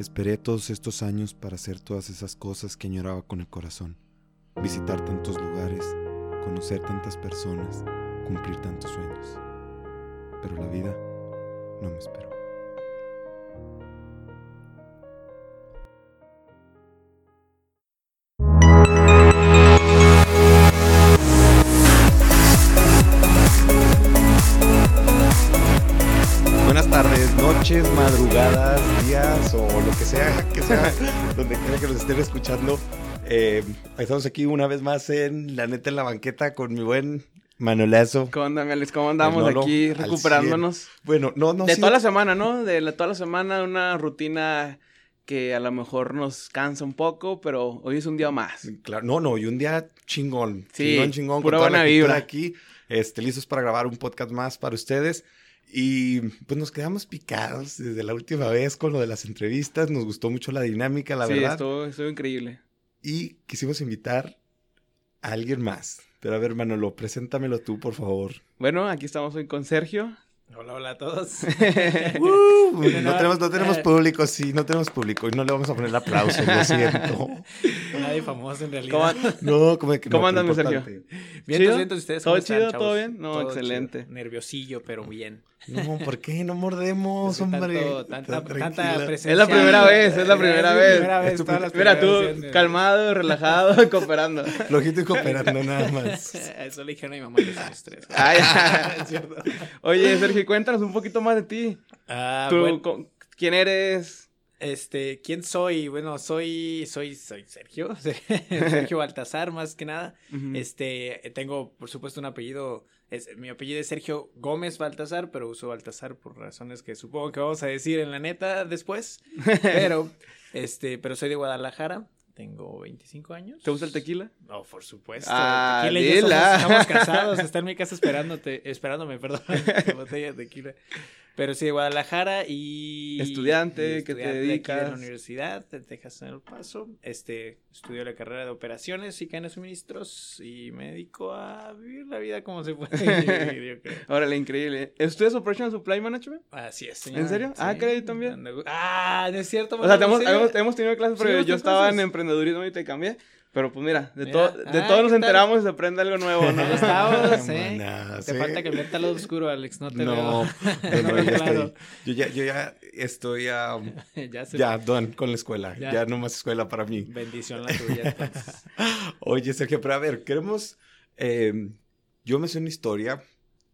Esperé todos estos años para hacer todas esas cosas que añoraba con el corazón. Visitar tantos lugares, conocer tantas personas, cumplir tantos sueños. Pero la vida no me esperó. Buenas tardes, noches, madrugadas, o lo que sea, que sea, donde quiera que nos estén escuchando. Eh, estamos aquí una vez más en La Neta en la Banqueta con mi buen Manolazo. ¿Cómo andan, Alex? ¿Cómo andamos Manolo, aquí recuperándonos? Bueno, no, no. de sí, toda la semana, ¿no? De la- toda la semana, una rutina que a lo mejor nos cansa un poco, pero hoy es un día más. Claro, no, no, y un día chingón. Sí, chingón, chingón. pura con toda la buena vibra. aquí, este, listos para grabar un podcast más para ustedes. Y pues nos quedamos picados desde la última vez con lo de las entrevistas. Nos gustó mucho la dinámica, la sí, verdad. estuvo, estuvo increíble. Y quisimos invitar a alguien más. Pero a ver, Manolo, preséntamelo tú, por favor. Bueno, aquí estamos hoy con Sergio. Hola, hola a todos. Uh, no, tenemos, no tenemos eh. público, sí, no tenemos público. Y no le vamos a poner aplausos, lo siento. Nadie famoso en realidad. ¿Cómo, No, como que ¿Cómo no, andan, Sergio? Bien, ¿Chido? bien, ustedes. ¿Todo ¿cómo están, chido? chavos? ¿Todo bien? No, Todo excelente. chido. Nerviosillo, pero bien. No, ¿por qué? No mordemos, Tanto- hombre. tanta, presencia. Es la primera vez, es la primera vez. primera Es tu todas las Mira, tú, calmado, relajado, cooperando. Flojito y cooperando nada más. Eso le dijeron a mi mamá que. Ay, Es cierto. Oye, Sergio, cuéntanos un poquito más de ti. Ah, Tú, bueno, ¿Quién eres? este, ¿quién soy? Bueno, soy, soy, soy Sergio. Sergio Baltasar, más que nada. Este, tengo, por supuesto, un apellido. Es, mi apellido es Sergio Gómez Baltasar, pero uso Baltasar por razones que supongo que vamos a decir en la neta después. Pero, este, pero soy de Guadalajara. Tengo 25 años. ¿Te gusta el tequila? No, por supuesto. Ah, tequila y yo somos- estamos casados. Está en mi casa esperándote, esperándome, perdón. con botella de tequila. Pero sí, de Guadalajara y... Estudiante, y ¿qué te estudiante de aquí De dedicas? la Universidad de Texas en El Paso. Este, estudio la carrera de operaciones y cadenas de suministros y me dedico a vivir la vida como se puede vivir, yo creo. Órale, increíble. ¿Estudias Operational Supply Management? Así es, señor. ¿En serio? Ah, caray, también. Ah, no es cierto. O sea, hemos, ¿en hemos, hemos tenido clases, Sí, pero hemos yo estaba en clases. emprendedurismo y te cambié. Pero pues mira, de, Mira. todo, de Ah, todo ¿qué nos tal? enteramos y se aprende algo nuevo, ¿no? Ahí estamos, ¿eh? Maná, Te sí. falta cambiarte al lado oscuro, Alex. No te No, veo. no, no, No, ya claro. estoy. Yo ya, yo ya estoy ah, ya ya done con la escuela. Ya. Ya. no más escuela para mí. Bendición la tuya, entonces. Oye, Sergio, pero a ver, queremos. eh, yo me sé una historia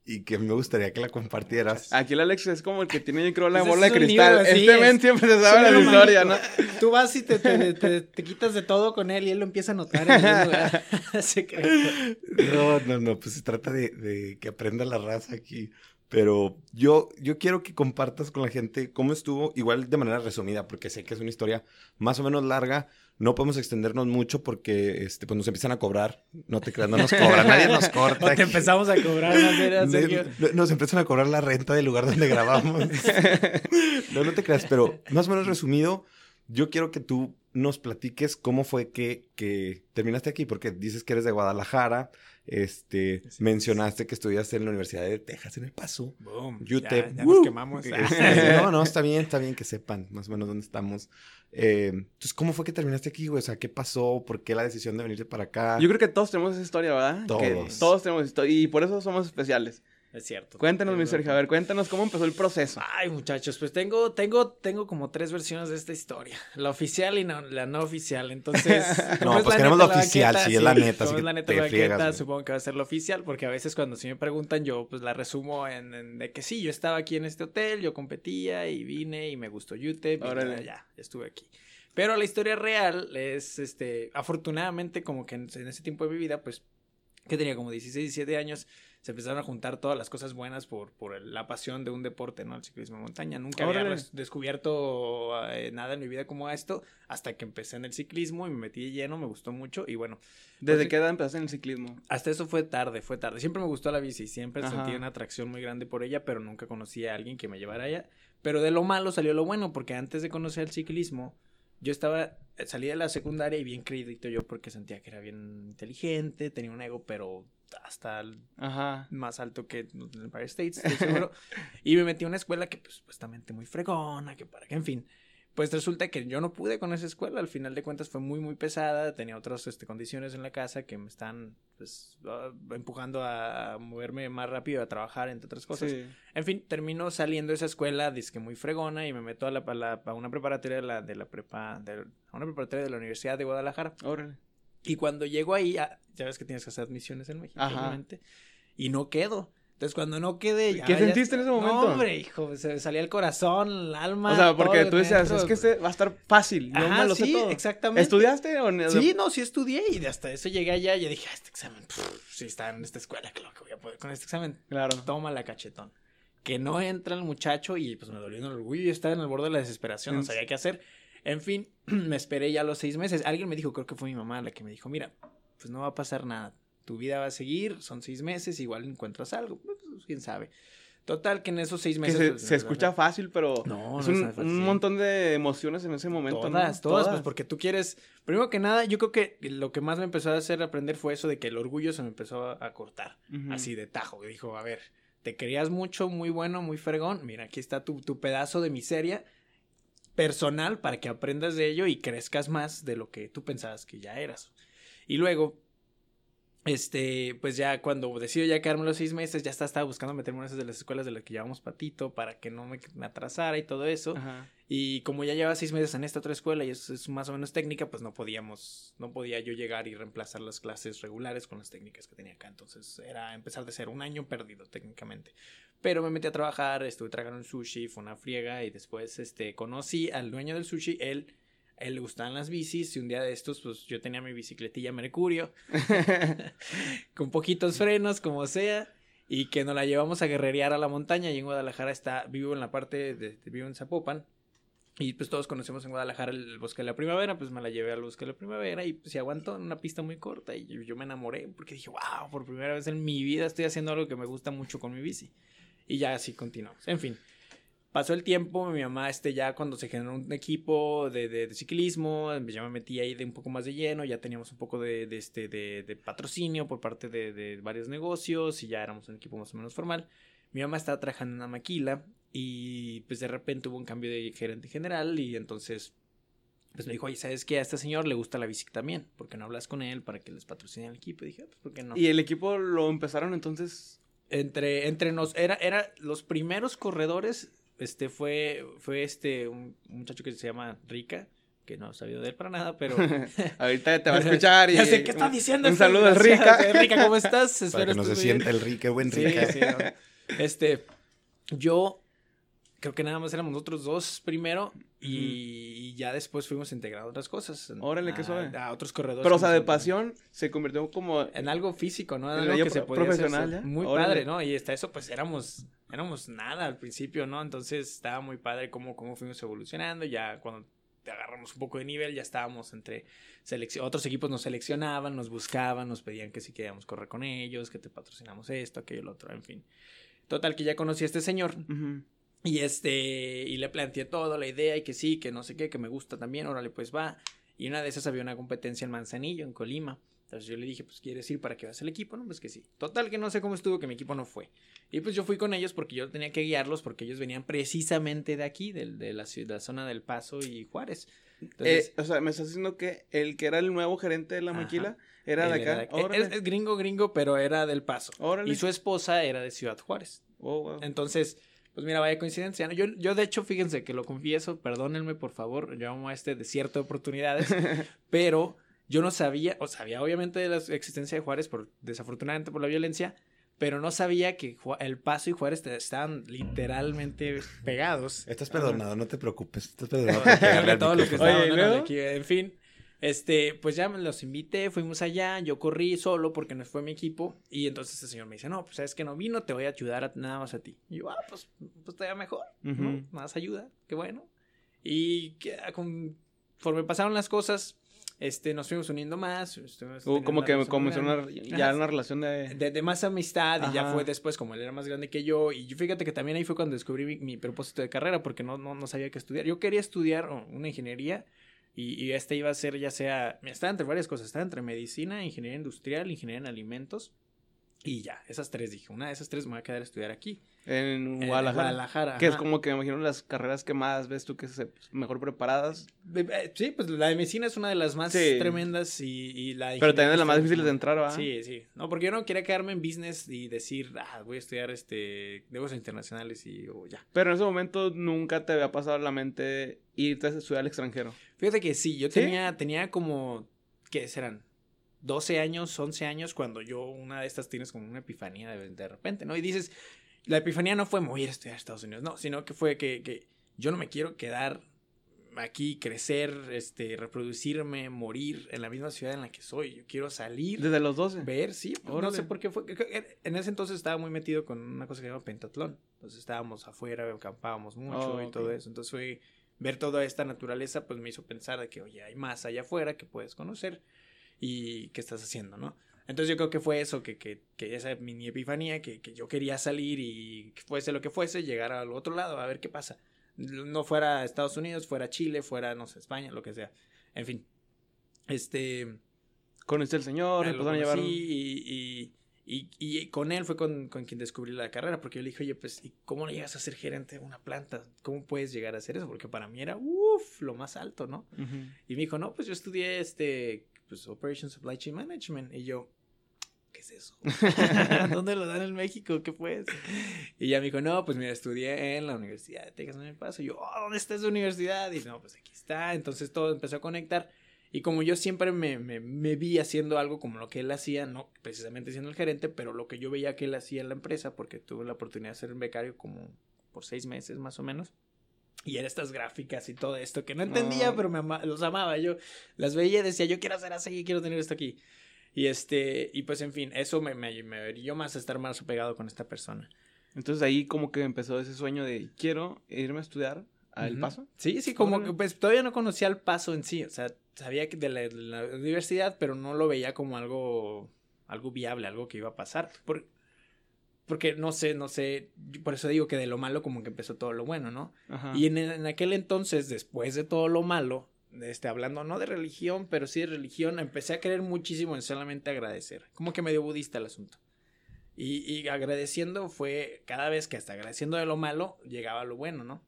y que me gustaría que la compartieras. Aquí el Alex es como el que tiene, yo creo, la Ese bola es de un cristal. libro, este es- men siempre se sabe Sí, la historia, ¿no? Tú vas y te, te, te- te quitas de todo con él y él lo empieza a notar. No, no, no, pues se trata de, de que aprenda la raza aquí. Pero yo, yo quiero que compartas con la gente cómo estuvo, igual de manera resumida, porque sé que es una historia más o menos larga. No podemos extendernos mucho porque este, pues nos empiezan a cobrar. No te creas, no nos cobran, nadie nos corta. O te empezamos a cobrar Sergio. Ne- Nos empiezan a cobrar la renta del lugar donde grabamos. no, no te creas, pero más o menos resumido, yo quiero que tú nos platiques cómo fue que, que terminaste aquí, porque dices que eres de Guadalajara, este, mencionaste que estudiaste en la Universidad de Texas en El Paso. Boom. UTEP. Ya, nos quemamos. Este, no, no, está bien, está bien que sepan más o menos dónde estamos. Eh, entonces, ¿cómo fue que terminaste aquí, güey? O sea, ¿qué pasó? ¿Por qué la decisión de venirte para acá? Yo creo que todos tenemos esa historia, ¿verdad? Que Todos. todos tenemos historia. Y por eso somos especiales. Es cierto. Cuéntanos, mi Sergio. A ver, cuéntanos cómo empezó el proceso. Ay, muchachos, pues tengo, tengo, tengo como tres versiones de esta historia. La oficial y no- la no oficial. Entonces, No, como es pues queremos la oficial, banqueta, sí, es la neta, así es que la neta te la friegas, güey. supongo que va a ser la oficial, porque a veces cuando sí me preguntan, yo pues la resumo en, en de que sí, yo estaba aquí en este hotel, yo competía y vine y me gustó UTEP ya, ya estuve aquí. Pero la historia real es, este, afortunadamente, como que en, en ese tiempo de mi vida, pues, que tenía como 16, 17 años, se empezaron a juntar todas las cosas buenas por, por la pasión de un deporte, ¿no? El ciclismo de montaña. Nunca había Órale. descubierto eh, nada en mi vida como esto, hasta que empecé en el ciclismo y me metí lleno, me gustó mucho y bueno, ¿Desde Pues, qué edad empezaste en el ciclismo? hasta eso fue tarde, fue tarde. Siempre me gustó la bici, siempre Ajá. sentí una atracción muy grande por ella, pero nunca conocí a alguien que me llevara allá. Pero de lo malo salió lo bueno, porque antes de conocer el ciclismo, yo estaba, salí de la secundaria y bien creidito yo porque sentía que era bien inteligente, tenía un ego, pero hasta el Ajá. más alto que en el Empire States, seguro. y me metí a una escuela que, pues, supuestamente muy fregona, que para que, en fin. pues resulta que yo no pude con esa escuela, al final de cuentas fue muy, muy pesada, tenía otras este, condiciones en la casa que me están pues, ah, empujando a moverme más rápido, a trabajar, entre otras cosas. Sí. En fin, termino saliendo de esa escuela, que muy fregona, y me meto a, la, a, la- a una preparatoria de la, de la prepa, de, a una preparatoria de la Universidad de Guadalajara. Órale. Y cuando llego ahí, ah, ya ves que tienes que hacer admisiones en México, Ajá. obviamente, y no quedo. Entonces, cuando no quedé... ya- ¿Qué ya- sentiste en ese momento? No, hombre, hijo, se me salía el corazón, el alma. O sea, porque tú decías, es que este va a estar fácil, yo Ajá, me lo sé sí, todo. exactamente. ¿Estudiaste o no? Sí, no, sí estudié y hasta eso llegué allá y dije, ah, este examen, pff, sí está en esta escuela, claro que voy a poder con este examen. Claro. Toma la cachetón. Que no entra el muchacho y pues me dolió el orgullo y estaba en el borde de la desesperación, no sabía qué hacer. En fin, me esperé ya los seis meses. Alguien me dijo, creo que fue mi mamá la que me dijo, mira, pues no va a pasar nada. Tu vida va a seguir, son seis meses, igual encuentras algo, pues, quién sabe. Total, que en esos seis Que meses... se, pues, se escucha fácil, pero No, es no un, es fácil. un montón de emociones en ese momento. ¿no? Todas, todas, pues porque tú quieres. Primero que nada, yo creo que lo que más me empezó a hacer aprender fue eso de que el orgullo se me empezó a, a cortar. Así de tajo. Dijo, a ver, te querías mucho, muy bueno, muy fregón. Mira, aquí está tu, tu pedazo de miseria personal para que aprendas de ello y crezcas más de lo que tú pensabas que ya eras. Y luego, este, pues ya cuando decido ya quedarme los seis meses, ya estaba buscando meterme en esas de las escuelas de las que llevamos patito para que no me, me atrasara y todo eso. Ajá. Y como ya llevaba seis meses en esta otra escuela y es, es más o menos técnica, pues no podíamos, no podía yo llegar y reemplazar las clases regulares con las técnicas que tenía acá. Entonces era empezar de ser un año perdido técnicamente. Pero me metí a trabajar, estuve tragando un sushi, fue una friega y después este, conocí al dueño del sushi, él, él le gustaban las bicis y un día de estos pues yo tenía mi bicicletilla Mercurio con poquitos frenos como sea y que nos la llevamos a guerrerear a la montaña y en Guadalajara está, vivo en la parte de, vivo en Zapopan y pues todos conocemos en Guadalajara el bosque de la primavera, pues me la llevé al bosque de la primavera y pues se aguantó en una pista muy corta y yo, yo me enamoré porque dije, wow, por primera vez en mi vida estoy haciendo algo que me gusta mucho con mi bici. Y ya así continuamos. En fin, pasó el tiempo, mi mamá este ya cuando se generó un equipo de, de- de ciclismo, ya me metí ahí de un poco más de lleno, ya teníamos un poco de, este, de, patrocinio por parte de, varios negocios y ya éramos un equipo más o menos formal. Mi mamá estaba trabajando en una maquila y pues de repente hubo un cambio de gerente general y entonces pues me dijo, oye, ¿sabes qué? A este señor le gusta la bici también, ¿por qué no hablas con él para que les patrocine el equipo? Y dije, "Ah, pues, ¿por qué no? Y el equipo lo empezaron entonces. Entre, entre nos, era, era los primeros corredores, este fue, fue este, un, un muchacho que se llama Rica, que no he sabido de él para nada, pero... Ahorita te va a escuchar y. ya sé qué está diciendo. Un este saludo al. Rica. Rica, ¿cómo estás? Para Espero que no se estés muy bien. sienta el rica, buen Sí, rica. sí, no. Este, yo creo que nada más éramos nosotros dos primero y, ya después fuimos integrando otras cosas. Órale, qué suave. A otros corredores. Pero, o sea, de pasión se convirtió como. En algo físico, ¿no? En algo que se podía profesional. Muy Órale. padre, ¿no? Y hasta eso, pues éramos, éramos nada al principio, ¿no? Entonces estaba muy padre cómo, cómo fuimos evolucionando. Ya cuando te agarramos un poco de nivel, ya estábamos entre. Otros equipos nos seleccionaban, nos buscaban, nos pedían que si queríamos correr con ellos, que te patrocinamos esto, aquello, lo otro, en fin. Total, que ya conocí a este señor. Y este, y le planteé todo, la idea, y que sí, que no sé qué, que me gusta también, órale, pues va. Y una de esas había una competencia en Manzanillo, en Colima. Entonces yo le dije, pues, ¿quieres ir para que veas el equipo? No, pues que sí. Total, que no sé cómo estuvo, que mi equipo no fue. Y pues yo fui con ellos porque yo tenía que guiarlos, porque ellos venían precisamente de aquí, del- de, la, ciudad, de la zona del Paso y Juárez. Entonces, Eh, o sea, me estás diciendo que el que era el nuevo gerente de la Ajá. maquila era de acá. era- es gringo, gringo, pero era del Paso. Órale. Y su esposa era de Ciudad Juárez. Oh, wow. Entonces, pues mira, vaya coincidencia. ¿no? Yo, yo de hecho, fíjense que lo confieso, perdónenme por favor, yo amo a este desierto de oportunidades, pero yo no sabía, o sabía obviamente de la existencia de Juárez, por, desafortunadamente por la violencia, pero no sabía que El Paso y Juárez estaban literalmente pegados. Estás perdonado, no te preocupes. Estás perdonado. Por pegarle que al todos los que micrófono. Oye, en fin. Este, pues ya me los invité, fuimos allá, yo corrí solo porque no fue mi equipo y entonces el señor me dice, no, pues sabes que no vino, te voy a ayudar a- nada más a ti. Y yo, ah, pues, pues todavía mejor, ¿no? Ujú. Más ayuda, qué bueno. Y que, ah, conforme pasaron las cosas, este, nos fuimos uniendo más. Uh, teniendo como que comenzó una, ya una relación de... De, de más amistad y ya fue después como él era más grande que yo y yo fíjate que también ahí fue cuando descubrí mi, mi propósito de carrera porque no, no, no sabía qué estudiar. Yo quería estudiar una ingeniería y, y este iba a ser ya sea, estaba entre varias cosas, estaba entre medicina, ingeniería industrial, ingeniería en alimentos Y ya, esas tres dije, una de esas tres me voy a quedar a estudiar aquí. En En Guadalajara. Guadalajara, Que es como que me imagino las carreras que más ves tú que se mejor preparadas. Eh, Sí, pues la de medicina es una de las más Sí. tremendas y, y la de Pero también de las más difíciles de está entrar, ¿va? Sí, sí. No, porque yo no quería quedarme en business y decir, ah, voy a estudiar este negocios internacionales y o ya. Pero en ese momento nunca te había pasado a la mente irte a estudiar al extranjero. Fíjate que sí, yo ¿Sí? tenía, tenía como, ¿qué serán? 12 años, 11 años, cuando yo una de estas tienes como una epifanía de, de repente, ¿no? Y dices, la epifanía no fue voy a estudiar a Estados Unidos, no, sino que fue que, que yo no me quiero quedar aquí, crecer, este, reproducirme, morir en la misma ciudad en la que soy. Yo quiero salir. Desde los 12. Ver, sí, pues, no sé por qué fue. En ese entonces estaba muy metido con una cosa que se llama pentatlón. Entonces estábamos afuera, acampábamos mucho Oh, y todo eso. Entonces fue ver toda esta naturaleza, pues me hizo pensar de que, oye, hay más allá afuera que puedes conocer y qué estás haciendo, ¿no? Entonces yo creo que fue eso, que, que, que esa mini epifanía, que, que yo quería salir y fuese lo que fuese, llegar al otro lado a ver qué pasa. No fuera Estados Unidos, fuera Chile, fuera, no sé, España, lo que sea. En fin. Este... Conociste al señor, empezaron a llevar. y, y, y, y con él fue con, con quien descubrí la carrera, porque yo le dije, oye, pues, ¿y cómo llegas a ser gerente de una planta? ¿Cómo puedes llegar a hacer eso? Porque para mí era, uff, lo más alto, ¿no? Y me dijo, no, pues yo estudié este, pues, Operation Supply Chain Management. Y yo, ¿qué es eso? ¿Dónde lo dan en México? ¿Qué fue eso? Y ya me dijo, no, pues mira, estudié en la Universidad de Texas en El Paso. Y yo, oh, ¿dónde está esa universidad? Y no, pues aquí está. Entonces todo empezó a conectar. Y como yo siempre me, me, me vi haciendo algo como lo que él hacía, no precisamente siendo el gerente, pero lo que yo veía que él hacía en la empresa, porque tuve la oportunidad de ser un becario como por seis meses más o menos. Y era estas gráficas y todo esto que no entendía, Ah. pero me ama- los amaba. Yo las veía y decía, yo quiero hacer así, quiero tener esto aquí. Y este, y pues en fin, eso me, me, me brilló más a estar más apegado con esta persona. Entonces ahí como que empezó ese sueño de quiero irme a estudiar a El. Paso. Sí, sí, como que pues todavía no conocía el paso en sí, o sea, sabía que de la, de la universidad, pero no lo veía como algo, algo viable, algo que iba a pasar. Por- porque no sé, no sé, por eso digo que de lo malo como que empezó todo lo bueno, ¿no? Ajá. Y en, en aquel entonces, después de todo lo malo, este, hablando no de religión, pero sí de religión, empecé a creer muchísimo en solamente agradecer. Como que medio budista el asunto. Y, y agradeciendo fue cada vez que hasta agradeciendo de lo malo, llegaba lo bueno, ¿no?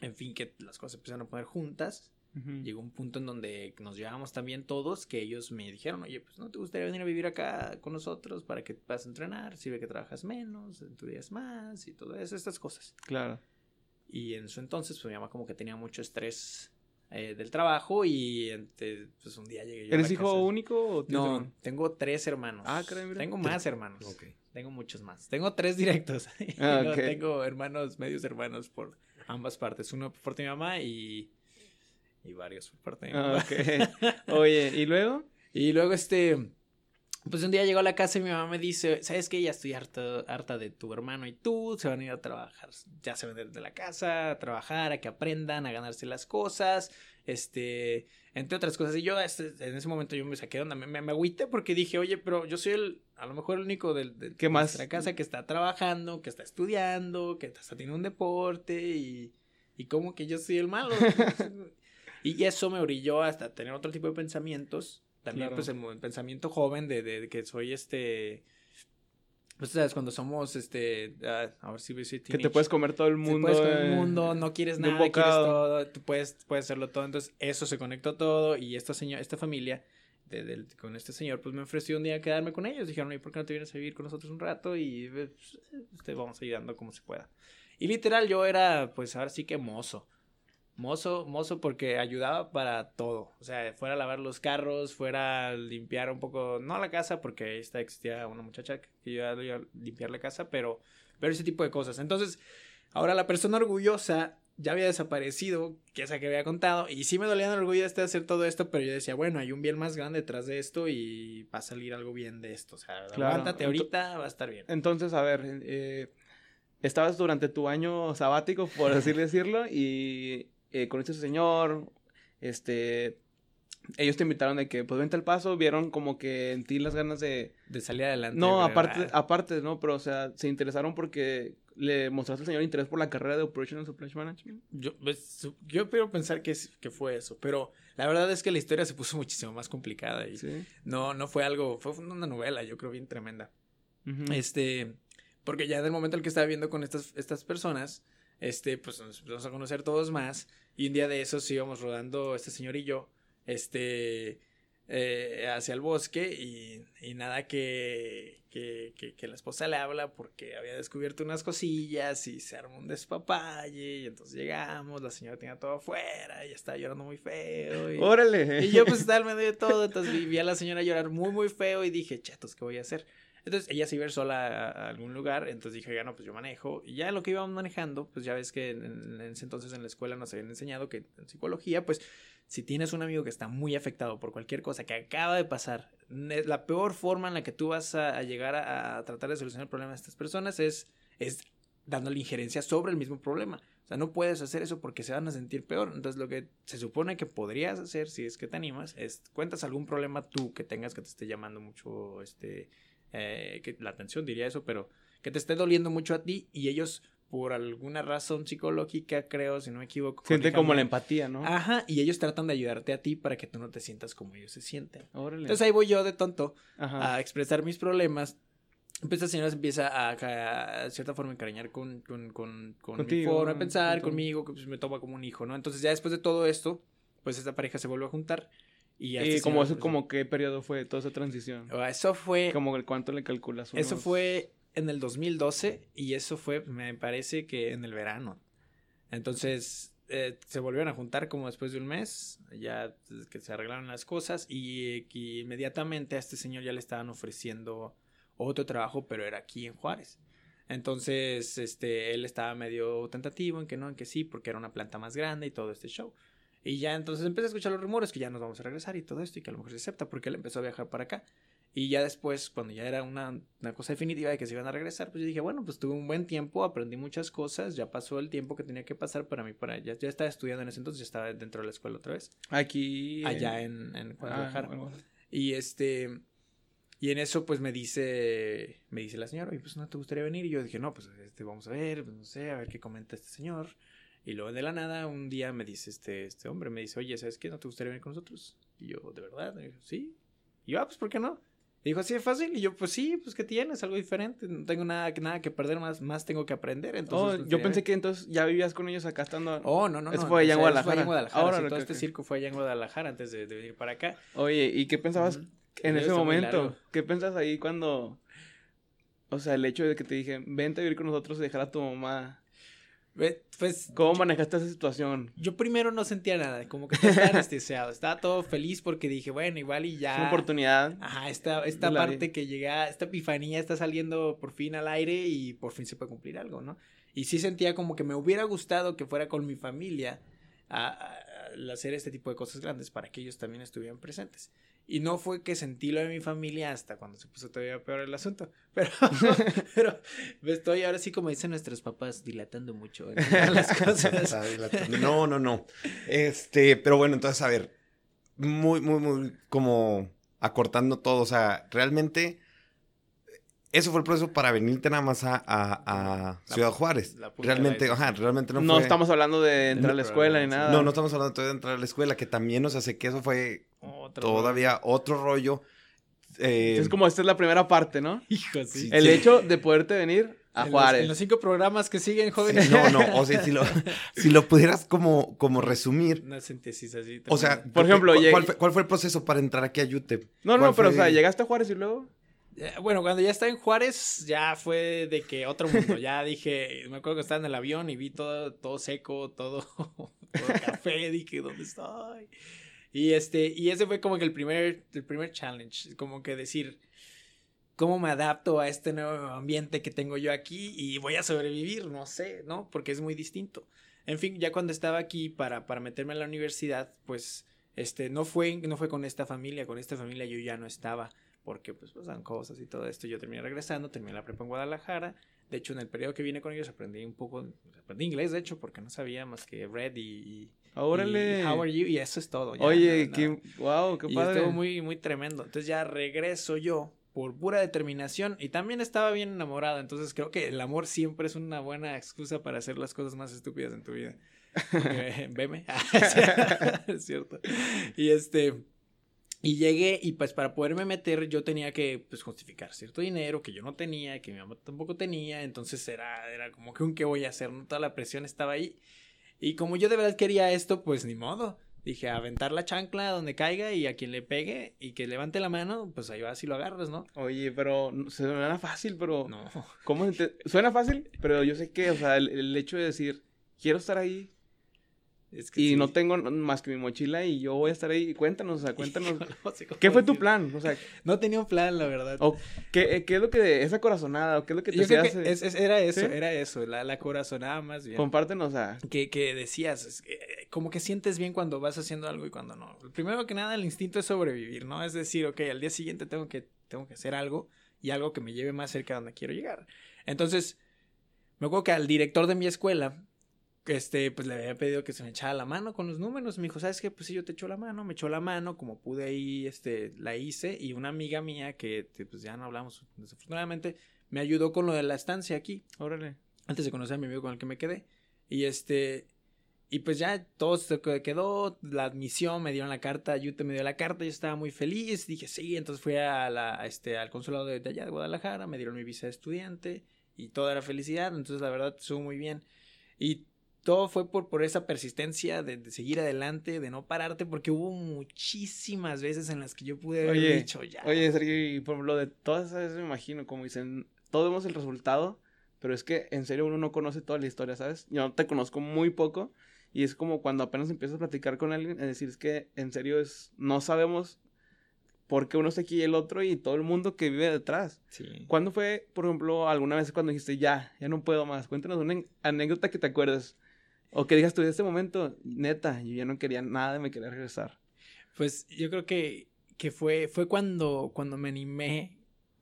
En fin, que las cosas empezaron a poner juntas. Ujú. Llegó un punto en donde nos llevábamos también todos, que ellos me dijeron, oye, pues no te gustaría venir a vivir acá con nosotros para que puedas entrenar, sirve que trabajas menos, estudias más y todo eso, estas cosas. Claro. Y en su entonces, pues mi mamá como que tenía mucho estrés eh, del trabajo y pues un día llegué yo a ¿Eres la hijo casa. único o No, tengo tres hermanos. Ah, caray. Tengo más hermanos. Tengo muchos más. Tengo tres directos. Ah, No, tengo hermanos, medios hermanos por ambas partes. Uno por parte de mi mamá y, y varios por parte de mi Ah, mamá. Oye, ¿y luego? Y luego, este, pues un día llegó a la casa y mi mamá me dice, ¿sabes qué? Ya estoy harta, harta de tu hermano y tú, se van a ir a trabajar, ya se van a ir de la casa, a trabajar, a que aprendan, a ganarse las cosas, este, entre otras cosas. Y yo, este, en ese momento yo me saqué de onda, me, me, me agüité porque dije, oye, pero yo soy el, a lo mejor el único del, del- ¿Qué de más? nuestra casa que está trabajando, que está estudiando, que está teniendo un deporte y, y como que yo soy el malo. y eso me brilló hasta tener otro tipo de pensamientos. También, Claro. pues, el, pensamiento joven de, de- de que soy este. Pues, sabes, cuando somos este. ah, a ver si voy a decir Que te puedes comer todo el Te mundo. puedes con el eh, mundo, no quieres nada, quieres todo, tú puedes, puedes hacerlo todo. Entonces, eso se conectó todo y esta señora, esta familia de- con este señor, pues me ofreció un día quedarme con ellos. Dijeron, ¿y por qué no te vienes a vivir con nosotros un rato? Y pues, te vamos ayudando como se pueda. Y literal, yo era, pues ahora sí que mozo. Mozo, mozo porque ayudaba para todo. O sea, fuera a lavar los carros, fuera a limpiar un poco, no la casa, porque ahí está, existía una muchacha que iba a limpiar la casa, pero, pero ese tipo de cosas. Entonces, ahora la persona orgullosa ya había desaparecido, que esa que había contado, y sí me dolía el orgullo este de hacer todo esto, pero yo decía, bueno, hay un bien más grande detrás de esto y va a salir algo bien de esto. O sea, Claro. aguántate ahorita, va a estar bien. Entonces, a ver, eh, estabas durante tu año sabático, por así decirlo, y eh, conociste a ese señor, este, ellos te invitaron de que, pues vente al paso, vieron como que en ti las ganas de... De salir adelante. No, aparte, aparte, ¿no? Pero, o sea, se interesaron porque le mostraste al señor interés por la carrera de Operational Supply Management. Yo, pues, yo quiero pensar que, es- que fue eso, pero la verdad es que la historia se puso muchísimo más complicada y Sí. no, no fue algo, fue una novela, yo creo, bien tremenda. Este, porque ya del momento en el que estaba viendo con estas, estas personas, este, pues nos empezamos a conocer todos más. Y un día de esos íbamos rodando este señor y yo, este, eh, hacia el bosque y, y nada que, que, que, que la esposa le habla porque había descubierto unas cosillas y se armó un despapalle y entonces llegamos, la señora tenía todo afuera y estaba llorando muy feo. Y, Órale. y yo pues estaba al medio de todo, entonces vi, vi a la señora llorar muy, muy feo y dije, chatos, ¿qué voy a hacer? Entonces ella se iba a ir sola a, algún lugar, entonces dije, ya no, pues yo manejo. Y ya lo que íbamos manejando, pues ya ves que en, ese entonces en la escuela nos habían enseñado que en psicología, pues si tienes un amigo que está muy afectado por cualquier cosa que acaba de pasar, la peor forma en la que tú vas a, a llegar a, a tratar de solucionar el problema de estas personas es, es dándole injerencia sobre el mismo problema. O sea, no puedes hacer eso porque se van a sentir peor. Entonces, lo que se supone que podrías hacer, si es que te animas, es cuentas algún problema tú que tengas que te esté llamando mucho, este, eh, que la atención diría eso, pero que te esté doliendo mucho a ti y ellos, por alguna razón psicológica, creo, si no me equivoco. Siente como la empatía, ¿no? Ajá, y ellos tratan de ayudarte a ti para que tú no te sientas como ellos se sienten. Órale. Entonces ahí voy yo de tonto Ajá. a expresar mis problemas. Pues esta señora se empieza a, a, a cierta forma encariñar con, con, con, con mi Contigo, forma de pensar, conmigo, que pues me toma como un hijo, ¿no? Entonces ya después de todo esto, pues esta pareja se vuelve a juntar. Y, a ¿Y esta como eso, como qué periodo fue toda esa transición? ah, Eso fue... Como el cuánto le calculas. Eso fue en el 2012 y eso fue, me parece que en el verano. Entonces eh, se volvieron a juntar como después de un mes, ya que se arreglaron las cosas y, que inmediatamente a este señor ya le estaban ofreciendo otro trabajo, pero era aquí en Juárez. Entonces, este, él estaba medio tentativo en que no, en que sí, porque era una planta más grande y todo este show. Y ya entonces empecé a escuchar los rumores que ya nos vamos a regresar y todo esto y que a lo mejor se acepta porque él empezó a viajar para acá. Y ya después, cuando ya era una, una cosa definitiva de que se iban a regresar, pues yo dije, bueno, pues tuve un buen tiempo, aprendí muchas cosas, ya pasó el tiempo que tenía que pasar para mí, para ya, ya estaba estudiando en ese entonces, ya estaba dentro de la escuela otra vez, Aquí. allá en, en Ah, Guadalajara. bueno. Y este, y en eso pues me dice, me dice la señora, oye, pues no te gustaría venir, y yo dije, no, pues este, vamos a ver, pues, no sé, a ver qué comenta este señor. Y luego de la nada, un día me dice este, este hombre, me dice, oye, ¿sabes qué? ¿No te gustaría venir con nosotros? Y yo, ¿de verdad? Y yo, sí. Y yo, ah, pues, ¿por qué no? Y dijo, así de fácil. Y yo, pues sí, pues, ¿qué tienes? Algo diferente. No tengo nada, nada que perder, más, más tengo que aprender. Entonces, Oh, pues, yo pensé que entonces ya vivías con ellos acá estando. Oh, no, no, no. Eso fue allá en o sea, eso fue Guadalajara. allá en Guadalajara. Ahora sí, todo que- este que- circo fue allá en Guadalajara antes de, de venir para acá. Oye, ¿y qué pensabas en ese momento? ¿Qué pensas ahí cuando. O sea, el hecho de que te dije, vente a vivir con nosotros y dejar a tu mamá. Pues, ¿Cómo manejaste esa situación? Yo primero no sentía nada, como que estaba anestesiado. Estaba todo feliz porque dije, bueno, igual y ya. Es una oportunidad. Ajá, esta, esta parte que llega, esta epifanía está saliendo por fin al aire y por fin se puede cumplir algo, ¿no? Y sí sentía como que me hubiera gustado que fuera con mi familia a, a- a hacer este tipo de cosas grandes para que ellos también estuvieran presentes. Y no fue que sentí lo de mi familia hasta cuando se puso todavía peor el asunto. Pero, pero estoy ahora sí, como dicen nuestros papás, dilatando mucho en las cosas. Dilatando. No, no, no. Este, pero bueno, entonces, a ver, muy, muy, muy como acortando todo. O sea, realmente, eso fue el proceso para venirte nada más a, a- a La- Ciudad Juárez. Realmente, ajá, realmente no, No, fue. estamos hablando de entrar a la No, escuela ni no, nada. No, no estamos hablando todavía de entrar a la escuela, que también, o sea, sé que eso fue Otro todavía otro rollo. Eh, Es como esta es la primera parte, ¿no? Hijo, sí. Sí. El hecho de poderte venir a En los- Juárez. en los cinco programas que siguen, sí, jóvenes. no, no, o sea, si lo, si lo pudieras como, como resumir. Una síntesis así. O sea. Por ejemplo, ¿cuál, llegué- cuál fue, cuál fue el proceso para entrar aquí a UTEP? No, no, ¿Cuál pero o fue? sea, llegaste a Juárez y luego. Eh, Bueno, cuando ya estaba en Juárez, ya fue de que otro mundo. Ya dije, me acuerdo que estaba en el avión y vi todo, todo seco, todo, todo café. Dije, ¿dónde estoy? Y este, y ese fue como que el primer, el primer challenge. Como que decir, ¿cómo me adapto a este nuevo ambiente que tengo yo aquí? Y voy a sobrevivir, no sé, ¿no? Porque es muy distinto. En fin, ya cuando estaba aquí para, para meterme a la universidad, pues, este, no fue, no fue con esta familia. Con esta familia yo ya no estaba porque pues pasan cosas y todo esto. Yo terminé regresando, terminé la prepa en Guadalajara. De hecho, en el periodo que vine con ellos aprendí un poco, aprendí inglés, de hecho, porque no sabía más que Red y, Órale. y How are you y eso es todo. ya, Oye, no, qué. Wow, qué Y padre. estuvo muy, muy tremendo. Entonces ya regreso yo por pura determinación y también estaba bien enamorada. Entonces creo que el amor siempre es una buena excusa para hacer las cosas más estúpidas en tu vida. Porque, Veme. es cierto. Y este. Y llegué y pues para poderme meter yo tenía que pues justificar cierto dinero que yo no tenía, que mi mamá tampoco tenía, entonces era, era como que un qué voy a hacer, ¿no? Toda la presión estaba ahí. Y como yo de verdad quería esto, pues ni modo. Dije, aventar la chancla donde caiga y a quien le pegue y que levante la mano, pues ahí vas y lo agarras, ¿no? Oye, pero suena fácil, pero... No. ¿Cómo? Suena fácil, pero yo sé que, o sea, el, el hecho de decir, quiero estar ahí, es que y no tengo más que mi mochila y yo voy a estar ahí. Cuéntanos, o sea, cuéntanos. ¿Qué fue tu plan? O sea, no tenía un plan, la verdad. O qué, qué, es lo que esa corazonada? ¿O qué es lo que te yo? Que era eso, era eso, la, la, corazonada más bien. Compártenos, a... Que, que decías, eh, como que sientes bien cuando vas haciendo algo y cuando no. Primero que nada, el instinto es sobrevivir, ¿no? Es decir, ok, al día siguiente tengo que, tengo que hacer algo y algo que me lleve más cerca de donde quiero llegar. Entonces, me acuerdo que al director de mi escuela este, pues le había pedido que se me echara la mano con los números. Me dijo, ¿sabes qué? Pues sí, yo te echo la mano. Me echó la mano, como pude ahí, este, la hice. Y una amiga mía, que pues ya no hablamos desafortunadamente, me ayudó con lo de la estancia aquí. Órale. Antes de conocer a mi amigo con el que me quedé. Y este, y pues ya todo se quedó, la admisión, me dieron la carta, Yute me dio la carta, yo estaba muy feliz, dije sí, entonces fui a la, este, al consulado de, allá de Guadalajara, me dieron mi visa de estudiante y toda era felicidad, entonces la verdad estuvo muy bien. Y todo fue por, por esa persistencia de, seguir adelante, de no pararte, porque hubo muchísimas veces en las que yo pude haber dicho ya. Oye, Sergio, por lo de todas esas veces me imagino, como dicen, todos vemos el resultado, pero es que en serio uno no conoce toda la historia, ¿sabes? Yo te conozco muy poco y es como cuando apenas empiezas a platicar con alguien, es decir, es que en serio es, no sabemos por qué uno está aquí y el otro y todo el mundo que vive detrás. Sí. ¿Cuándo fue, por ejemplo, alguna vez cuando dijiste, ya, ya no puedo más? Cuéntanos una anécdota que te acuerdes. O que digas tú, en este momento, neta, yo ya no quería nada, me quería regresar. Pues yo creo que, que fue, fue cuando, cuando me animé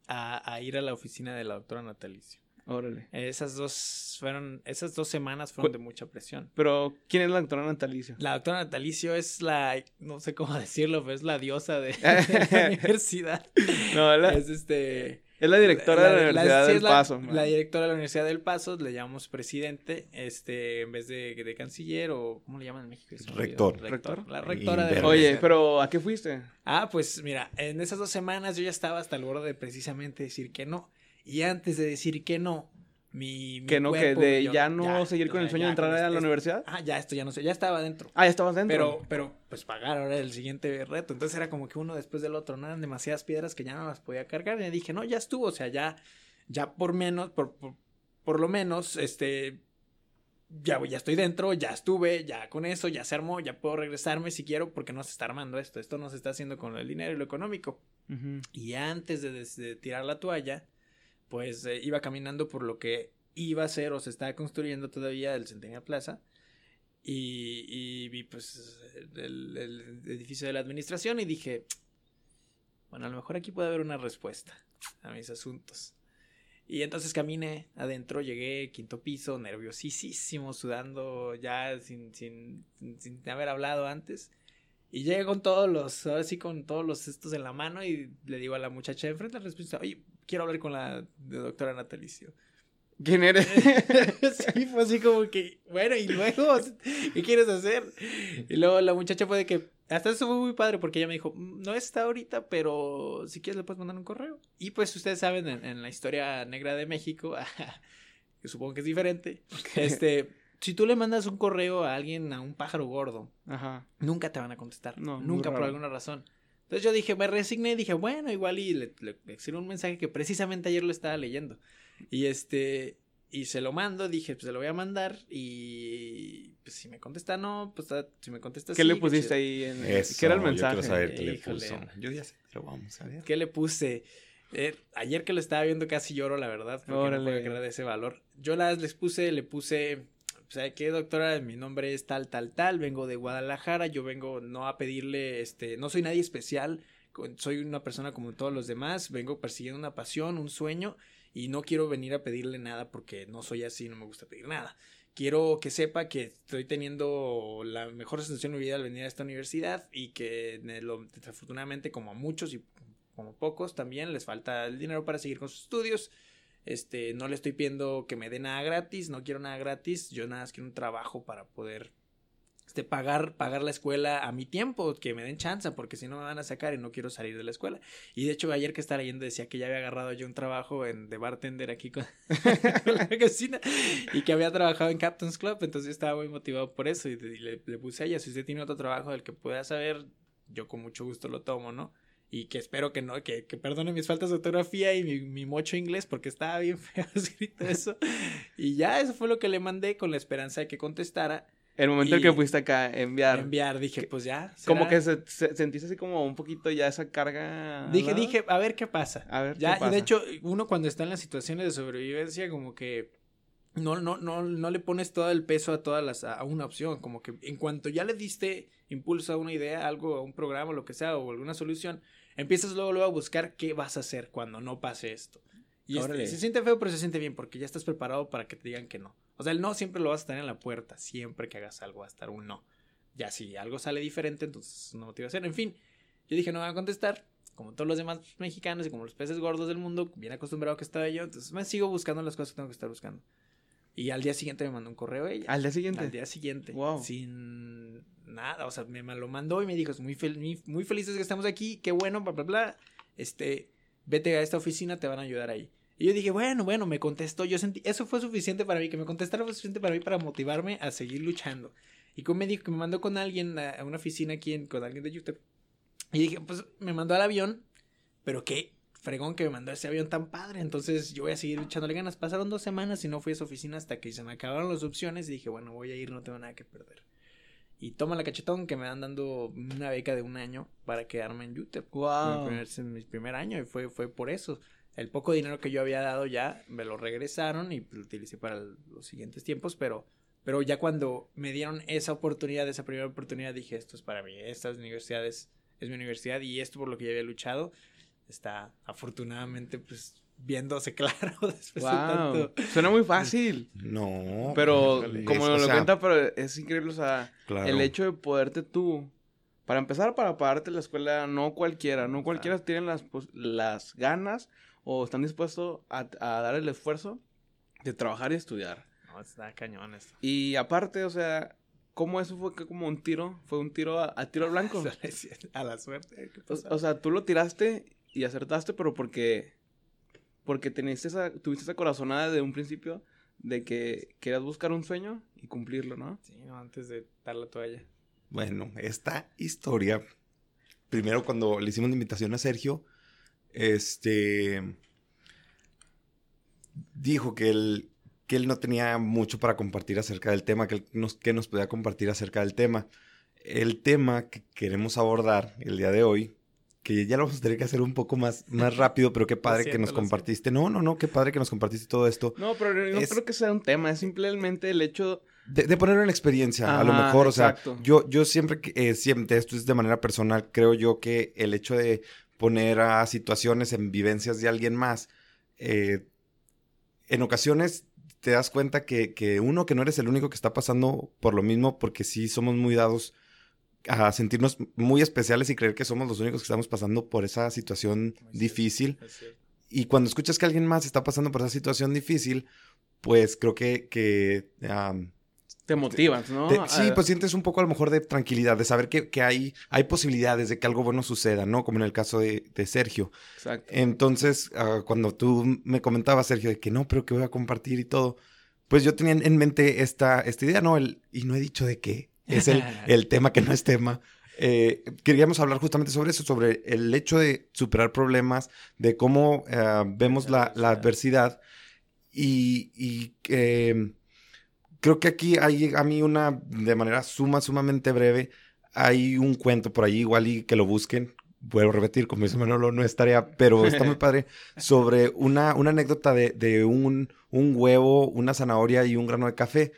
a, a ir a la oficina de la doctora Natalicio. Órale. Esas dos fueron, esas dos semanas fueron de mucha presión. Pero, ¿quién es la doctora Natalicio? La doctora Natalicio es la, no sé cómo decirlo, pero es la diosa de, la universidad. No, la... Es este... Es la directora de la Universidad del Paso. La, directora de la Universidad del Paso, le llamamos presidente, este, en vez de, de canciller o, ¿cómo le llaman en México? Rector. Rector. La rectora de Oye, pero ¿a qué fuiste? Ah, pues mira, en esas dos semanas yo ya estaba hasta el borde de precisamente decir que no. Y antes de decir que no, mi, que no, que de ya no seguir con el sueño de entrar a la universidad. Ah, ya, esto ya no sé, ya estaba dentro. Ah, ya estabas dentro. Pero, pero, pues pagar ahora el siguiente reto. Entonces era como que uno después del otro, no eran demasiadas piedras que ya no las podía cargar. Y dije, no, ya estuvo, o sea, ya, ya por menos, por, por, lo menos, este, ya, ya estoy dentro, ya estuve, ya con eso, ya se armó, ya puedo regresarme si quiero, porque no se está armando esto. Esto no se está haciendo con el dinero y lo económico. Y antes de, tirar la toalla, pues eh, iba caminando por lo que iba a ser o se está construyendo todavía el Centennial Plaza. Y, vi pues el, edificio de la administración y dije, bueno, a lo mejor aquí puede haber una respuesta a mis asuntos. Y entonces caminé adentro, llegué, quinto piso, nerviosísimo, sudando ya sin, sin, sin haber hablado antes. Y llegué con todos los, ahora sí con todos los cestos en la mano y le digo a la muchacha de enfrente, respuesta, oye, quiero hablar con la doctora Natalicio. ¿Quién eres? sí, fue así como que, bueno, y luego, ¿qué quieres hacer? Y luego la muchacha fue de que, hasta eso fue muy padre porque ella me dijo, mm, no está ahorita, pero si quieres le puedes mandar un correo. Y pues ustedes saben, en, la historia negra de México, que supongo que es diferente, este, si tú le mandas un correo a alguien, a un pájaro gordo, nunca te van a contestar, no, nunca por alguna razón. Entonces yo dije, me resigné y dije, bueno, igual y le, le, le un mensaje que precisamente ayer lo estaba leyendo. Y este, y se lo mando, dije, pues se lo voy a mandar y pues si me contesta no, pues si me contesta ¿Qué le pusiste ahí en ¿Qué era el mensaje? Yo saber qué le puso. Yo ya sé, pero vamos a ver. ¿Qué le puse? Eh, ayer que lo estaba viendo casi lloro, la verdad, porque no puedo creer ese valor. Yo las les puse, le puse, ¿sabe qué, doctora? Mi nombre es tal, tal, tal, vengo de Guadalajara, yo vengo no a pedirle, este, no soy nadie especial, soy una persona como todos los demás, vengo persiguiendo una pasión, un sueño, y no quiero venir a pedirle nada porque no soy así, no me gusta pedir nada. Quiero que sepa que estoy teniendo la mejor sensación de mi vida al venir a esta universidad y que desafortunadamente como a muchos y como pocos también les falta el dinero para seguir con sus estudios. Este, no le estoy pidiendo que me dé nada gratis, no quiero nada gratis, yo nada más quiero un trabajo para poder este, pagar, pagar la escuela a mi tiempo, que me den chance, porque si no me van a sacar y no quiero salir de la escuela. Y de hecho, ayer que estaba leyendo decía que ya había agarrado yo un trabajo en, de bartender aquí con, la cocina y que había trabajado en Captain's Club, entonces estaba muy motivado por eso y, le, puse a ella, si usted tiene otro trabajo del que pueda saber, yo con mucho gusto lo tomo, ¿no? Y que espero que no, que, que perdone mis faltas de ortografía y mi, mi, mocho inglés porque estaba bien feo escrito eso. Y ya eso fue lo que le mandé con la esperanza de que contestara. El momento en que fuiste acá, enviar. Enviar, dije, pues ya. Como que se, sentiste así como un poquito ya esa carga. Dije, dije, a ver qué pasa. A ver ya, qué pasa. Y de hecho, uno cuando está en las situaciones de sobrevivencia, como que no, no, no, no le pones todo el peso a todas las, a una opción. Como que en cuanto ya le diste impulso a una idea, algo, a un programa, lo que sea, o alguna solución, empiezas luego, luego a buscar qué vas a hacer cuando no pase esto. Y este, se siente feo, pero se siente bien, porque ya estás preparado para que te digan que no. O sea, el no siempre lo vas a estar en la puerta. Siempre que hagas algo va a estar un no. Ya si algo sale diferente, entonces es una motivación. En fin, yo dije no voy a contestar. Como todos los demás mexicanos y como los peces gordos del mundo, bien acostumbrado que estaba yo. Entonces me sigo buscando las cosas que tengo que estar buscando. Y al día siguiente me mandó un correo ella. ¿Al día siguiente? Al día siguiente. Wow. Sin nada. O sea, me, lo mandó y me dijo, muy, muy, felices que estamos aquí. Qué bueno, bla, bla, bla. Este, vete a esta oficina, te van a ayudar ahí. Y yo dije, bueno, bueno, me contestó. Yo sentí, eso fue suficiente para mí, que me contestara fue suficiente para mí para motivarme a seguir luchando. Y como me dijo que me mandó con alguien a, una oficina aquí, en, con alguien de YouTube. Y dije, pues me mandó al avión, pero qué fregón que me mandó ese avión tan padre. Entonces yo voy a seguir echándole ganas. Pasaron dos semanas y no fui a esa oficina hasta que se me acabaron las opciones y dije, bueno, voy a ir, no tengo nada que perder. Y toma la cachetón que me dan dando una beca de un año para quedarme en YouTube. Wow. En mi primer, año y fue, fue por eso. El poco dinero que yo había dado ya me lo regresaron y lo utilicé para los siguientes tiempos, pero, pero ya cuando me dieron esa oportunidad, esa primera oportunidad, dije, esto es para mí, esta universidad es, es mi universidad y esto por lo que yo había luchado está afortunadamente pues viéndose claro después de tanto. Suena muy fácil. No. Pero como lo cuenta, pero es increíble, o sea, el hecho de poderte tú, para empezar, para pagarte la escuela, no cualquiera, no cualquiera tiene las, pues, las ganas o están dispuestos a, dar el esfuerzo de trabajar y estudiar. No, está cañón esto. Y aparte, o sea, ¿Cómo eso fue que como un tiro? ¿Fue un tiro a, tiro blanco? a la suerte. o, sea, tú lo tiraste y acertaste, pero porque, porque teniste esa, tuviste esa corazonada de un principio de que querías buscar un sueño y cumplirlo, ¿no? Sí, antes de dar la toalla. Bueno, esta historia, primero cuando le hicimos la invitación a Sergio, este, dijo que él, que él no tenía mucho para compartir acerca del tema, que, nos, que nos podía compartir acerca del tema. El tema que queremos abordar el día de hoy que ya lo vamos a tener que hacer un poco más, más rápido, pero qué padre que nos compartiste. No, no, no, qué padre que nos compartiste todo esto. No, pero no creo que sea un tema, es simplemente el hecho... De, de ponerlo en experiencia, a lo mejor, o sea, yo, yo siempre, eh, siempre, esto es de manera personal, creo yo que el hecho de poner a situaciones en vivencias de alguien más, eh, en ocasiones te das cuenta que, que uno, que no eres el único que está pasando por lo mismo, porque sí somos muy dados a sentirnos muy especiales y creer que somos los únicos que estamos pasando por esa situación difícil. y cuando escuchas que alguien más está pasando por esa situación difícil, pues creo que... que te motivas, ¿no? sí, pues sientes un poco a lo mejor de tranquilidad, de saber que, que, hay, hay posibilidades de que algo bueno suceda, ¿no? Como en el caso de, de Sergio. Exacto. Entonces, ah, cuando tú me comentabas, Sergio, de que no, pero que voy a compartir y todo, pues yo tenía en mente esta, esta idea, ¿no? El, y no he dicho de qué es el, tema que no es tema. Eh, queríamos hablar justamente sobre eso, sobre el hecho de superar problemas, de cómo eh, vemos la, adversidad. Y, creo que aquí hay a mí una, de manera suma, sumamente breve, hay un cuento por ahí, igual y que lo busquen. Vuelvo a repetir, como dice Manolo, no es tarea, pero está muy padre, sobre una, una anécdota de, de un, un huevo, una zanahoria y un grano de café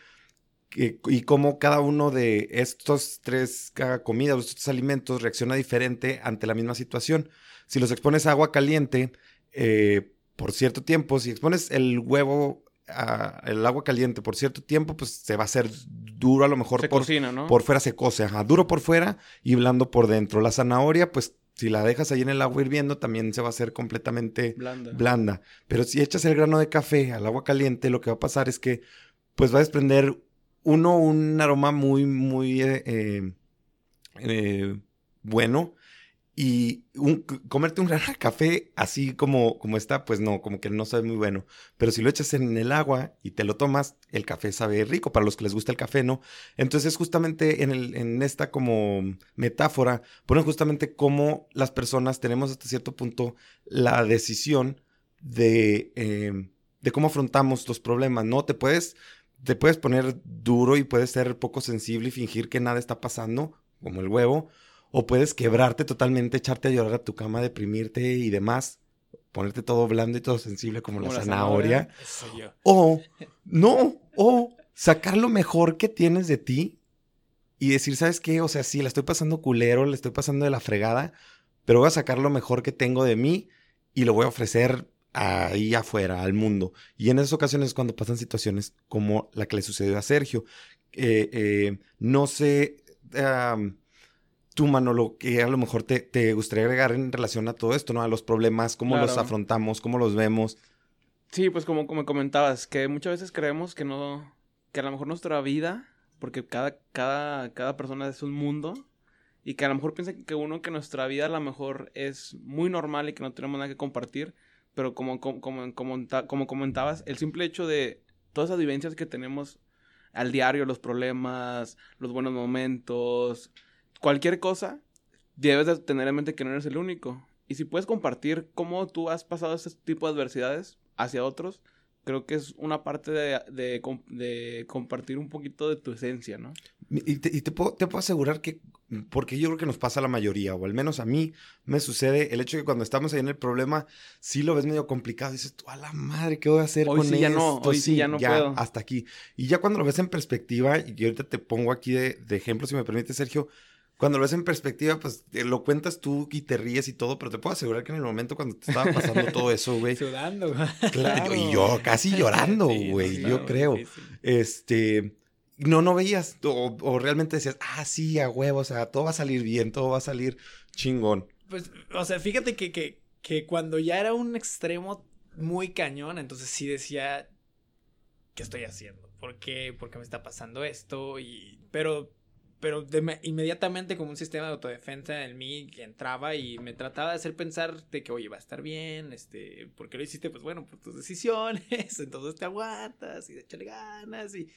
y cómo cada uno de estos tres comidas, estos alimentos reacciona diferente ante la misma situación. Si los expones a agua caliente eh, por cierto tiempo, si expones el huevo al agua caliente por cierto tiempo, pues se va a hacer duro a lo mejor por, ¿no? por fuera se cose, ajá, duro por fuera y blando por dentro. La zanahoria, pues si la dejas ahí en el agua hirviendo, también se va a hacer completamente blanda. blanda. Pero si echas el grano de café al agua caliente, lo que va a pasar es que pues va a desprender uno, un aroma muy, muy eh, eh, eh, bueno. Y comerte un gran café así como, como está, pues no, como que no sabe muy bueno. Pero si lo echas en el agua y te lo tomas, el café sabe rico para los que les gusta el café, ¿no? Entonces justamente en, el, en esta como metáfora ponen justamente cómo las personas tenemos hasta cierto punto la decisión de, de cómo afrontamos los problemas, ¿no? Te puedes, te puedes poner duro y puedes ser poco sensible y fingir que nada está pasando, como el huevo, o puedes quebrarte totalmente, echarte a llorar a tu cama, deprimirte y demás, ponerte todo blando y todo sensible como, Como la la zanahoria. Yo. O, no, o sacar lo mejor que tienes de ti y decir, ¿sabes qué? O sea, sí, la estoy pasando culero, la estoy pasando de la fregada, pero voy a sacar lo mejor que tengo de mí y lo voy a ofrecer ahí afuera, al mundo. Y en esas ocasiones es cuando pasan situaciones como la que le sucedió a Sergio. Eh, eh, no sé, am, tú, Manolo, que a lo mejor te, te gustaría agregar en relación a todo esto, ¿no? A los problemas, cómo los afrontamos, cómo los vemos. Sí, pues como, como comentabas, que muchas veces creemos que no, que a lo mejor nuestra vida, porque cada, cada, cada persona es un mundo, y que a lo mejor piensa que uno, que nuestra vida a lo mejor es muy normal y que no tenemos nada que compartir, pero como, como, como, como, comentabas, el simple hecho de todas esas vivencias que tenemos al diario, los problemas, los buenos momentos, cualquier cosa, debes de tener en mente que no eres el único. Y si puedes compartir cómo tú has pasado ese tipo de adversidades hacia otros, creo que es una parte de, de com- de compartir un poquito de tu esencia, ¿no? Y te, y te puedo, te puedo asegurar que, porque yo creo que nos pasa a la mayoría, o al menos a mí me sucede el hecho de que cuando estamos ahí en el problema, sí lo ves medio complicado. Dices, tú, a la madre, ¿qué voy a hacer Hoy con sí ya no, esto? hoy sí ya no puedo. Hasta aquí. Y ya cuando lo ves en perspectiva, y ahorita te pongo aquí de, de ejemplo, si me permite, Sergio, cuando lo ves en perspectiva, pues te lo cuentas tú y te ríes y todo, pero te puedo asegurar que en el momento cuando te estaba pasando todo eso, güey, Sudando. claro, y yo casi llorando, Sí, güey, yo creo sí, sí. este, no, no veías, o, o realmente decías, ah, sí, a huevo, o sea, todo va a salir bien, todo va a salir chingón. Pues, o sea, fíjate que, que, que cuando ya era un extremo muy cañón, entonces sí decía, ¿qué estoy haciendo? ¿Por qué? ¿Por qué me está pasando esto? Y, pero, pero de- inmediatamente como un sistema de autodefensa en mí que entraba y me trataba de hacer pensar de que, oye, va a estar bien, este, ¿por qué lo hiciste? Pues bueno, por tus decisiones, entonces te aguantas y échale ganas y...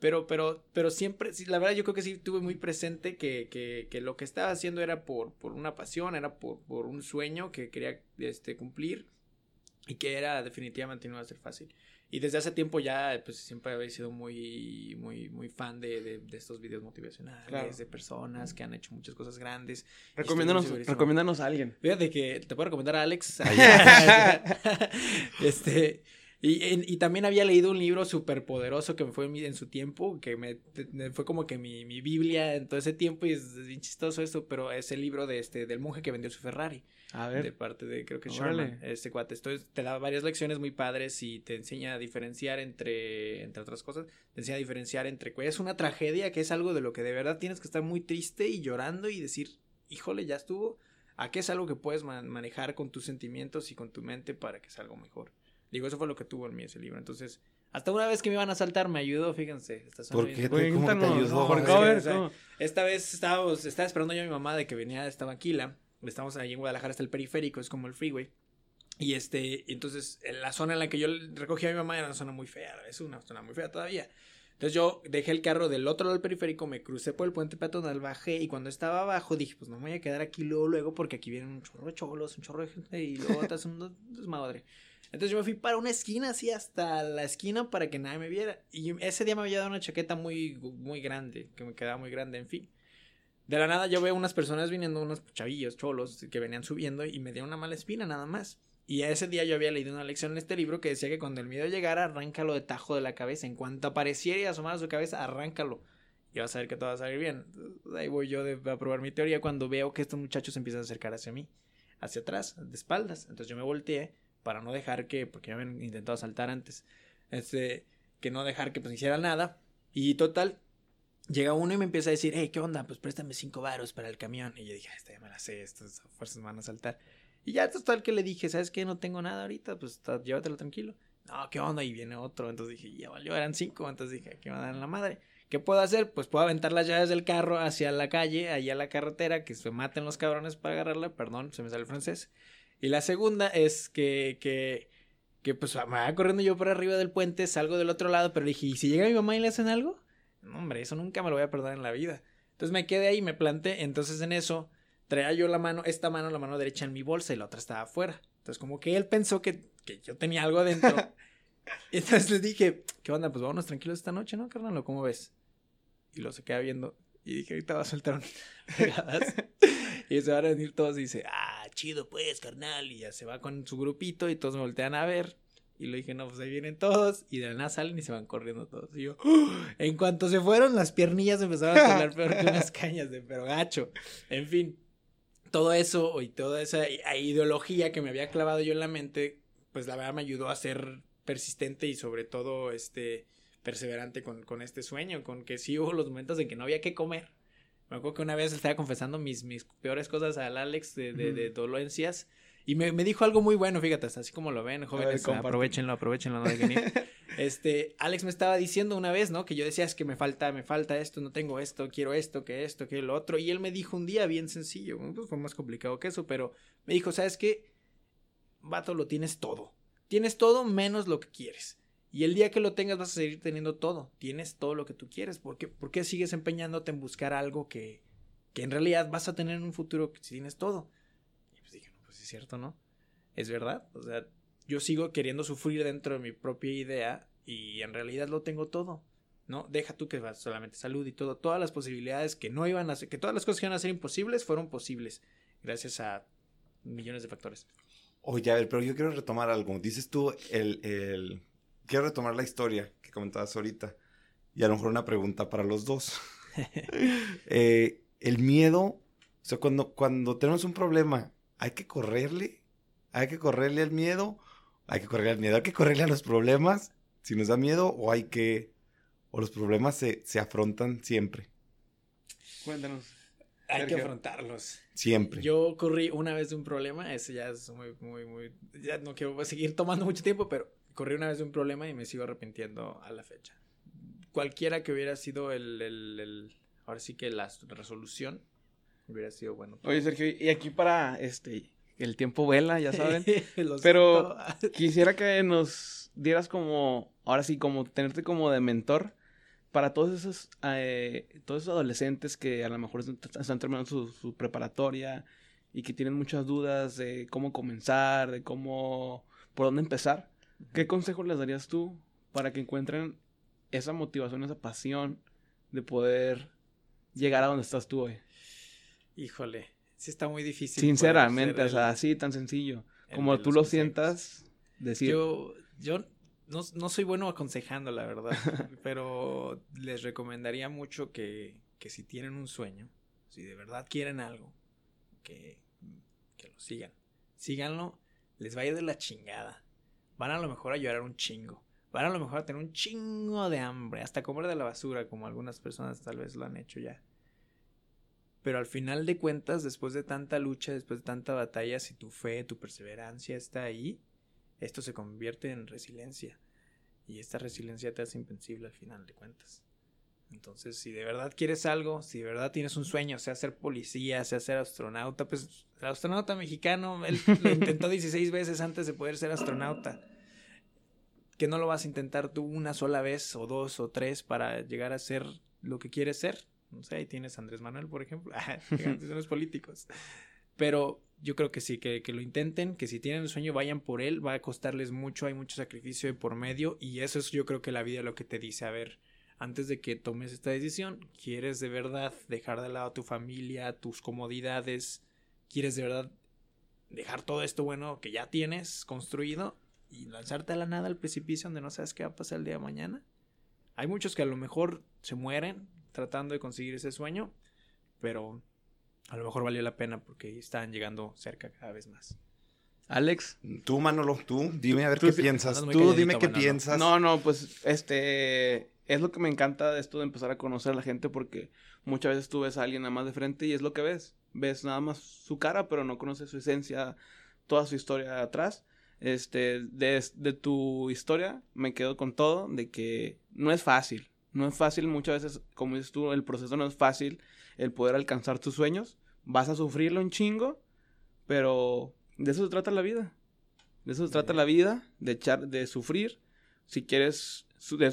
Pero, pero, pero siempre, sí, la verdad yo creo que sí tuve muy presente que, que, que lo que estaba haciendo era por, por una pasión, era por, por un sueño que quería este, cumplir y que era definitivamente no iba a ser fácil. Y desde hace tiempo ya, pues siempre había sido muy, muy, muy fan de, de, de estos videos motivacionales, Claro. de personas que han hecho muchas cosas grandes. Recomiéndanos, recomiéndanos a alguien. Fíjate que te puedo recomendar a Alex. Este. Y, en- y también había leído un libro súper poderoso que me fue en, su tiempo, que me, fue como que mi, mi Biblia en todo ese tiempo, y es bien chistoso esto, pero es el libro de este, del monje que vendió su Ferrari, A de ver. parte de, creo que. Sherman, este cuate. Entonces te da varias lecciones muy padres y te enseña a diferenciar entre, entre otras cosas, te enseña a diferenciar entre que es una tragedia, que es algo de lo que de verdad tienes que estar muy triste y llorando y decir, híjole, ya estuvo, a qué es algo que puedes man- manejar con tus sentimientos y con tu mente para que sea algo mejor. Digo, eso fue lo que tuvo en mí ese libro. Entonces, hasta una vez que me iban a saltar, me ayudó, fíjense. ¿Por qué? ¿Cómo que te ayudó? ¿por Es qué? que, A ver, o sea, ¿cómo? Esta vez estábamos, estaba esperando yo a mi mamá de que venía, estaba Aquila. Estamos ahí en Guadalajara, está el periférico, es como el freeway. Y este, entonces, en la zona en la que yo recogí a mi mamá era una zona muy fea, es una zona muy fea todavía. Entonces yo dejé el carro del otro lado del periférico, me crucé por el puente peatonal, bajé y cuando estaba abajo dije, pues no me voy a quedar aquí luego, luego porque aquí vienen un chorro de cholos, un chorro de gente y luego estás un des- desmadre. Entonces yo me fui para una esquina así hasta la esquina para que nadie me viera. Y ese día me había dado una chaqueta muy, muy grande, que me quedaba muy grande, en fin. De la nada yo veo unas personas viniendo, unos chavillos, cholos, que venían subiendo y me dieron una mala espina nada más. Y ese día yo había leído una lección en este libro que decía que cuando el miedo llegara, arráncalo de tajo de la cabeza. En cuanto apareciera y asomara su cabeza, arráncalo. Y vas a ver que todo va a salir bien. Ahí voy yo a probar mi teoría cuando veo que estos muchachos empiezan a acercar hacia mí, hacia atrás, de espaldas. Entonces yo me volteé para no dejar que, porque ya habían intentado saltar antes, este, que no dejar que pues hiciera nada. Y total, llega uno y me empieza a decir, hey, ¿qué onda? Pues préstame cinco varos para el camión. Y yo dije, "Ah, esta ya me la sé, estas fuerzas me van a saltar. Y ya total que le dije, ¿sabes qué? No tengo nada ahorita, pues ta- llévatelo tranquilo. No, ¿qué onda? Y viene otro. Entonces dije, ya valió, eran cinco. Entonces dije, ¿qué dar en la madre? ¿Qué puedo hacer? Pues puedo aventar las llaves del carro hacia la calle, ahí a la carretera, que se maten los cabrones para agarrarla, perdón, se me sale el francés. Y la segunda es que, que, que pues me vaya corriendo yo por arriba del puente, salgo del otro lado, pero dije, ¿y si llega mi mamá y le hacen algo? No, hombre, eso nunca me lo voy a perder en la vida. Entonces me quedé ahí, me planté, entonces en eso traía yo la mano, esta mano, la mano derecha en mi bolsa y la otra estaba afuera. Entonces como que él pensó que, que yo tenía algo adentro. entonces le dije, ¿qué onda? Pues vámonos tranquilos esta noche, ¿no, carnal? ¿O ¿Cómo ves? Y lo se queda viendo. Y dije, ahorita va a soltar un y se van a venir todos y dice, ah, chido pues, carnal. Y ya se va con su grupito y todos me voltean a ver. Y le dije, no, pues ahí vienen todos. Y de la nada salen y se van corriendo todos. Y yo, ¡oh! en cuanto se fueron, las piernillas empezaron a colar peor que unas cañas de pero gacho. En fin, todo eso y toda esa ideología que me había clavado yo en la mente, pues la verdad me ayudó a ser persistente y sobre todo, este, perseverante con, con este sueño, con que sí hubo los momentos en que no había que comer. Me acuerdo que una vez estaba confesando mis, mis peores cosas al Alex de, de, de dolencias. Y me, me, dijo algo muy bueno, fíjate, así como lo ven, jóvenes, ver, aprovechenlo, aprovechenlo, no dejen ir. Este, Alex me estaba diciendo una vez, ¿no? Que yo decía, es que me falta, me falta esto, no tengo esto, quiero esto, que esto, que lo otro. Y él me dijo un día bien sencillo, pues fue más complicado que eso, pero me dijo, ¿sabes qué? Vato, lo tienes todo. Tienes todo menos lo que quieres. Y el día que lo tengas vas a seguir teniendo todo. Tienes todo lo que tú quieres. ¿Por qué, ¿Por qué sigues empeñándote en buscar algo que, que en realidad vas a tener en un futuro si tienes todo? Y pues dije, no, pues es cierto, ¿no? Es verdad. O sea, yo sigo queriendo sufrir dentro de mi propia idea y en realidad lo tengo todo. ¿No? Deja tú que solamente salud y todo. Todas las posibilidades que no iban a ser, que todas las cosas que iban a ser imposibles fueron posibles. Gracias a millones de factores. Oye, a ver, pero yo quiero retomar algo. Dices tú el, el quiero retomar la historia que comentabas ahorita. Y a lo mejor una pregunta para los dos. eh, el miedo, o sea, cuando, cuando tenemos un problema, ¿hay que correrle? ¿Hay que correrle al miedo? ¿Hay que correrle al miedo? ¿Hay que correrle a los problemas si nos da miedo? ¿O hay que... o los problemas se, se afrontan siempre? Cuéntanos. Hay Sergio. que afrontarlos. Siempre. Yo corrí una vez de un problema, ese ya es muy, muy, muy... Ya no quiero seguir tomando mucho tiempo, pero corrí una vez de un problema y me sigo arrepintiendo a la fecha. Cualquiera que hubiera sido el, el, el ahora sí que la resolución hubiera sido bueno. Oye, Sergio, y aquí para este el tiempo vuela, ya saben. Pero quisiera que nos dieras como, ahora sí, como tenerte como de mentor para todos esos, eh, todos esos adolescentes que a lo mejor están terminando su, su preparatoria y que tienen muchas dudas de cómo comenzar, de cómo, por dónde empezar. ¿Qué consejo les darías tú para que encuentren esa motivación, esa pasión de poder llegar a donde estás tú hoy? Híjole, sí está muy difícil. Sinceramente, o sea, así tan sencillo. Como tú lo sientas, decir. Yo, yo no, no soy bueno aconsejando, la verdad, pero les recomendaría mucho que, que si tienen un sueño, si de verdad quieren algo, que, que lo sigan. Síganlo, les va a ir de la chingada van a lo mejor a llorar un chingo. Van a lo mejor a tener un chingo de hambre, hasta comer de la basura, como algunas personas tal vez lo han hecho ya. Pero al final de cuentas, después de tanta lucha, después de tanta batalla, si tu fe, tu perseverancia está ahí, esto se convierte en resiliencia. Y esta resiliencia te hace invencible al final de cuentas. Entonces, si de verdad quieres algo, si de verdad tienes un sueño, sea ser policía, sea ser astronauta, pues el astronauta mexicano, él lo intentó 16 veces antes de poder ser astronauta que no lo vas a intentar tú una sola vez o dos o tres para llegar a ser lo que quieres ser. No sé, ahí tienes a Andrés Manuel, por ejemplo, los políticos. Pero yo creo que sí, que, que, lo intenten, que si tienen un sueño vayan por él, va a costarles mucho, hay mucho sacrificio de por medio y eso es yo creo que la vida lo que te dice, a ver, antes de que tomes esta decisión, ¿quieres de verdad dejar de lado a tu familia, tus comodidades? ¿Quieres de verdad dejar todo esto bueno que ya tienes construido y lanzarte a la nada al precipicio donde no sabes qué va a pasar el día de mañana. Hay muchos que a lo mejor se mueren tratando de conseguir ese sueño, pero a lo mejor valió la pena porque están llegando cerca cada vez más. Alex. Tú, Manolo, tú, dime a ver qué piensas. Tú dime qué piensas. No, no, pues este es lo que me encanta de esto de empezar a conocer a la gente porque muchas veces tú ves a alguien nada más de frente y es lo que ves. Ves nada más su cara, pero no conoces su esencia, toda su historia atrás. Este, de, de tu historia me quedo con todo, de que no es fácil. No es fácil muchas veces, como dices tú, el proceso no es fácil, el poder alcanzar tus sueños. Vas a sufrirlo un chingo, pero de eso se trata la vida. De eso se trata la vida, de echar, de sufrir. Si quieres,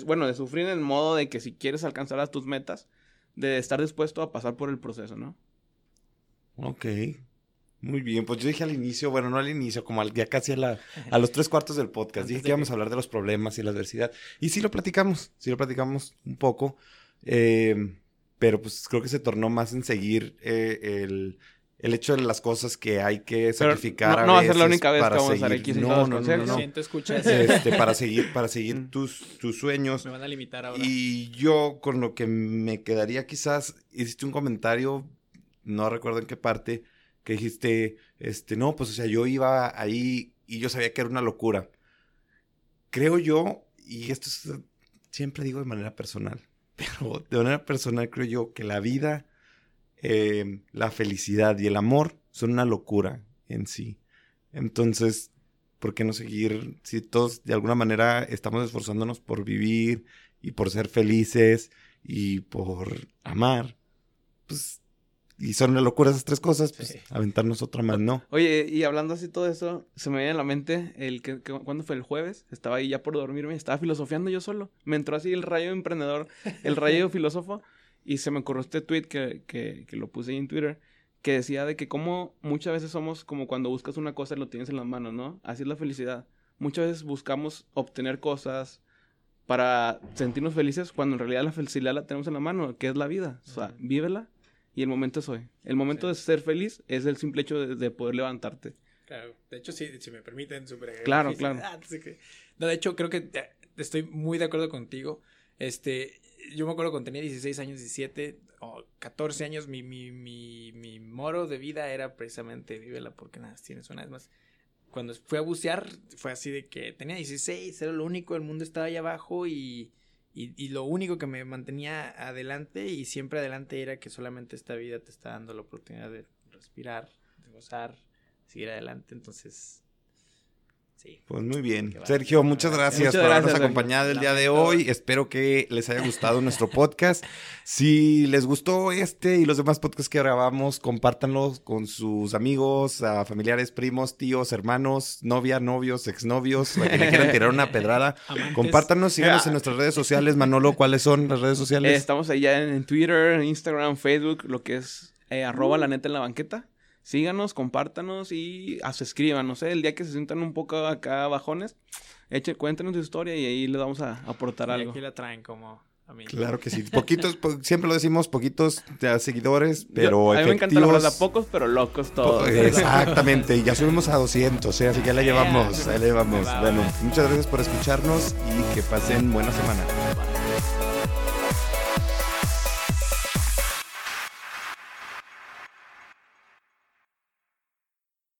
bueno, de sufrir en el modo de que si quieres alcanzar a tus metas, de estar dispuesto a pasar por el proceso, ¿no? Ok. Muy bien, pues yo dije al inicio, bueno, no al inicio, como al, ya casi a, la, a los tres cuartos del podcast, dije que íbamos a hablar de los problemas y la adversidad. Y sí lo platicamos, sí lo platicamos un poco, eh, pero pues creo que se tornó más en seguir eh, el, el hecho de las cosas que hay que sacrificar no, no va a ser la única vez que vamos a estar aquí sin no, no, no, no, Siento, escuchas. Este, para seguir, para seguir mm. tus, tus sueños. Me van a limitar ahora. Y yo con lo que me quedaría quizás, hiciste un comentario, no recuerdo en qué parte, que dijiste, este, no, pues o sea, yo iba ahí y yo sabía que era una locura. Creo yo, y esto siempre digo de manera personal, pero de manera personal creo yo que la vida eh, la felicidad y el amor son una locura en sí. Entonces, ¿por qué no seguir? Si todos de alguna manera estamos esforzándonos por vivir y por ser felices y por amar, pues, y son una locura esas tres cosas, pues aventarnos otra más, ¿no? Oye, y hablando así todo eso, se me viene a la mente el que, cuando fue el jueves, estaba ahí ya por dormirme, estaba filosofiando yo solo. Me entró así el rayo emprendedor, el rayo filósofo. Y se me ocurrió este tweet que, que, que, lo puse ahí en Twitter, que decía de que como muchas veces somos como cuando buscas una cosa y lo tienes en las manos, ¿no? Así es la felicidad. Muchas veces buscamos obtener cosas para sentirnos felices cuando en realidad la felicidad la tenemos en la mano, que es la vida. O sea, vívela y el momento es hoy. El momento de ser feliz es el simple hecho de, poder levantarte. Claro, de hecho, sí, si me permiten, super Claro, claro. No, de hecho, creo que eh, estoy muy de acuerdo contigo. Este, yo me acuerdo cuando tenía 16 años, 17 o 14 años, mi, mi, mi, mi moro de vida era precisamente vívela porque nada, tienes una vez más. Cuando fui a bucear, fue así de que tenía 16, era lo único, el mundo estaba ahí abajo y, y, y, lo único que me mantenía adelante y siempre adelante era que solamente esta vida te está dando la oportunidad de respirar, de gozar, seguir adelante. Entonces, pues muy bien. Sergio, muchas gracias por habernos acompañado el día de hoy. Espero que les haya gustado nuestro podcast. Si les gustó este y los demás podcasts que grabamos, compártanlos con sus amigos, familiares, primos, tíos, hermanos, novia, novios, exnovios, a que le quieran tirar una pedrada. Compártanos, síganos en nuestras redes sociales. Manolo, ¿cuáles son las redes sociales? estamos allá en Twitter, Instagram, Facebook, lo que es eh, arroba la neta en la banqueta síganos, compártanos y no sé, el día que se sientan un poco acá bajones, echen, cuéntenos su historia y ahí les vamos a aportar algo. Aquí la traen como a mí. Claro que sí, poquitos, siempre lo decimos, poquitos seguidores, pero A mí me encanta la verdad, pocos pero locos todos. Exactamente, y ya subimos a 200, ¿eh? así que ya la llevamos, ahí la llevamos. Bueno, muchas gracias por escucharnos y que pasen buena semana.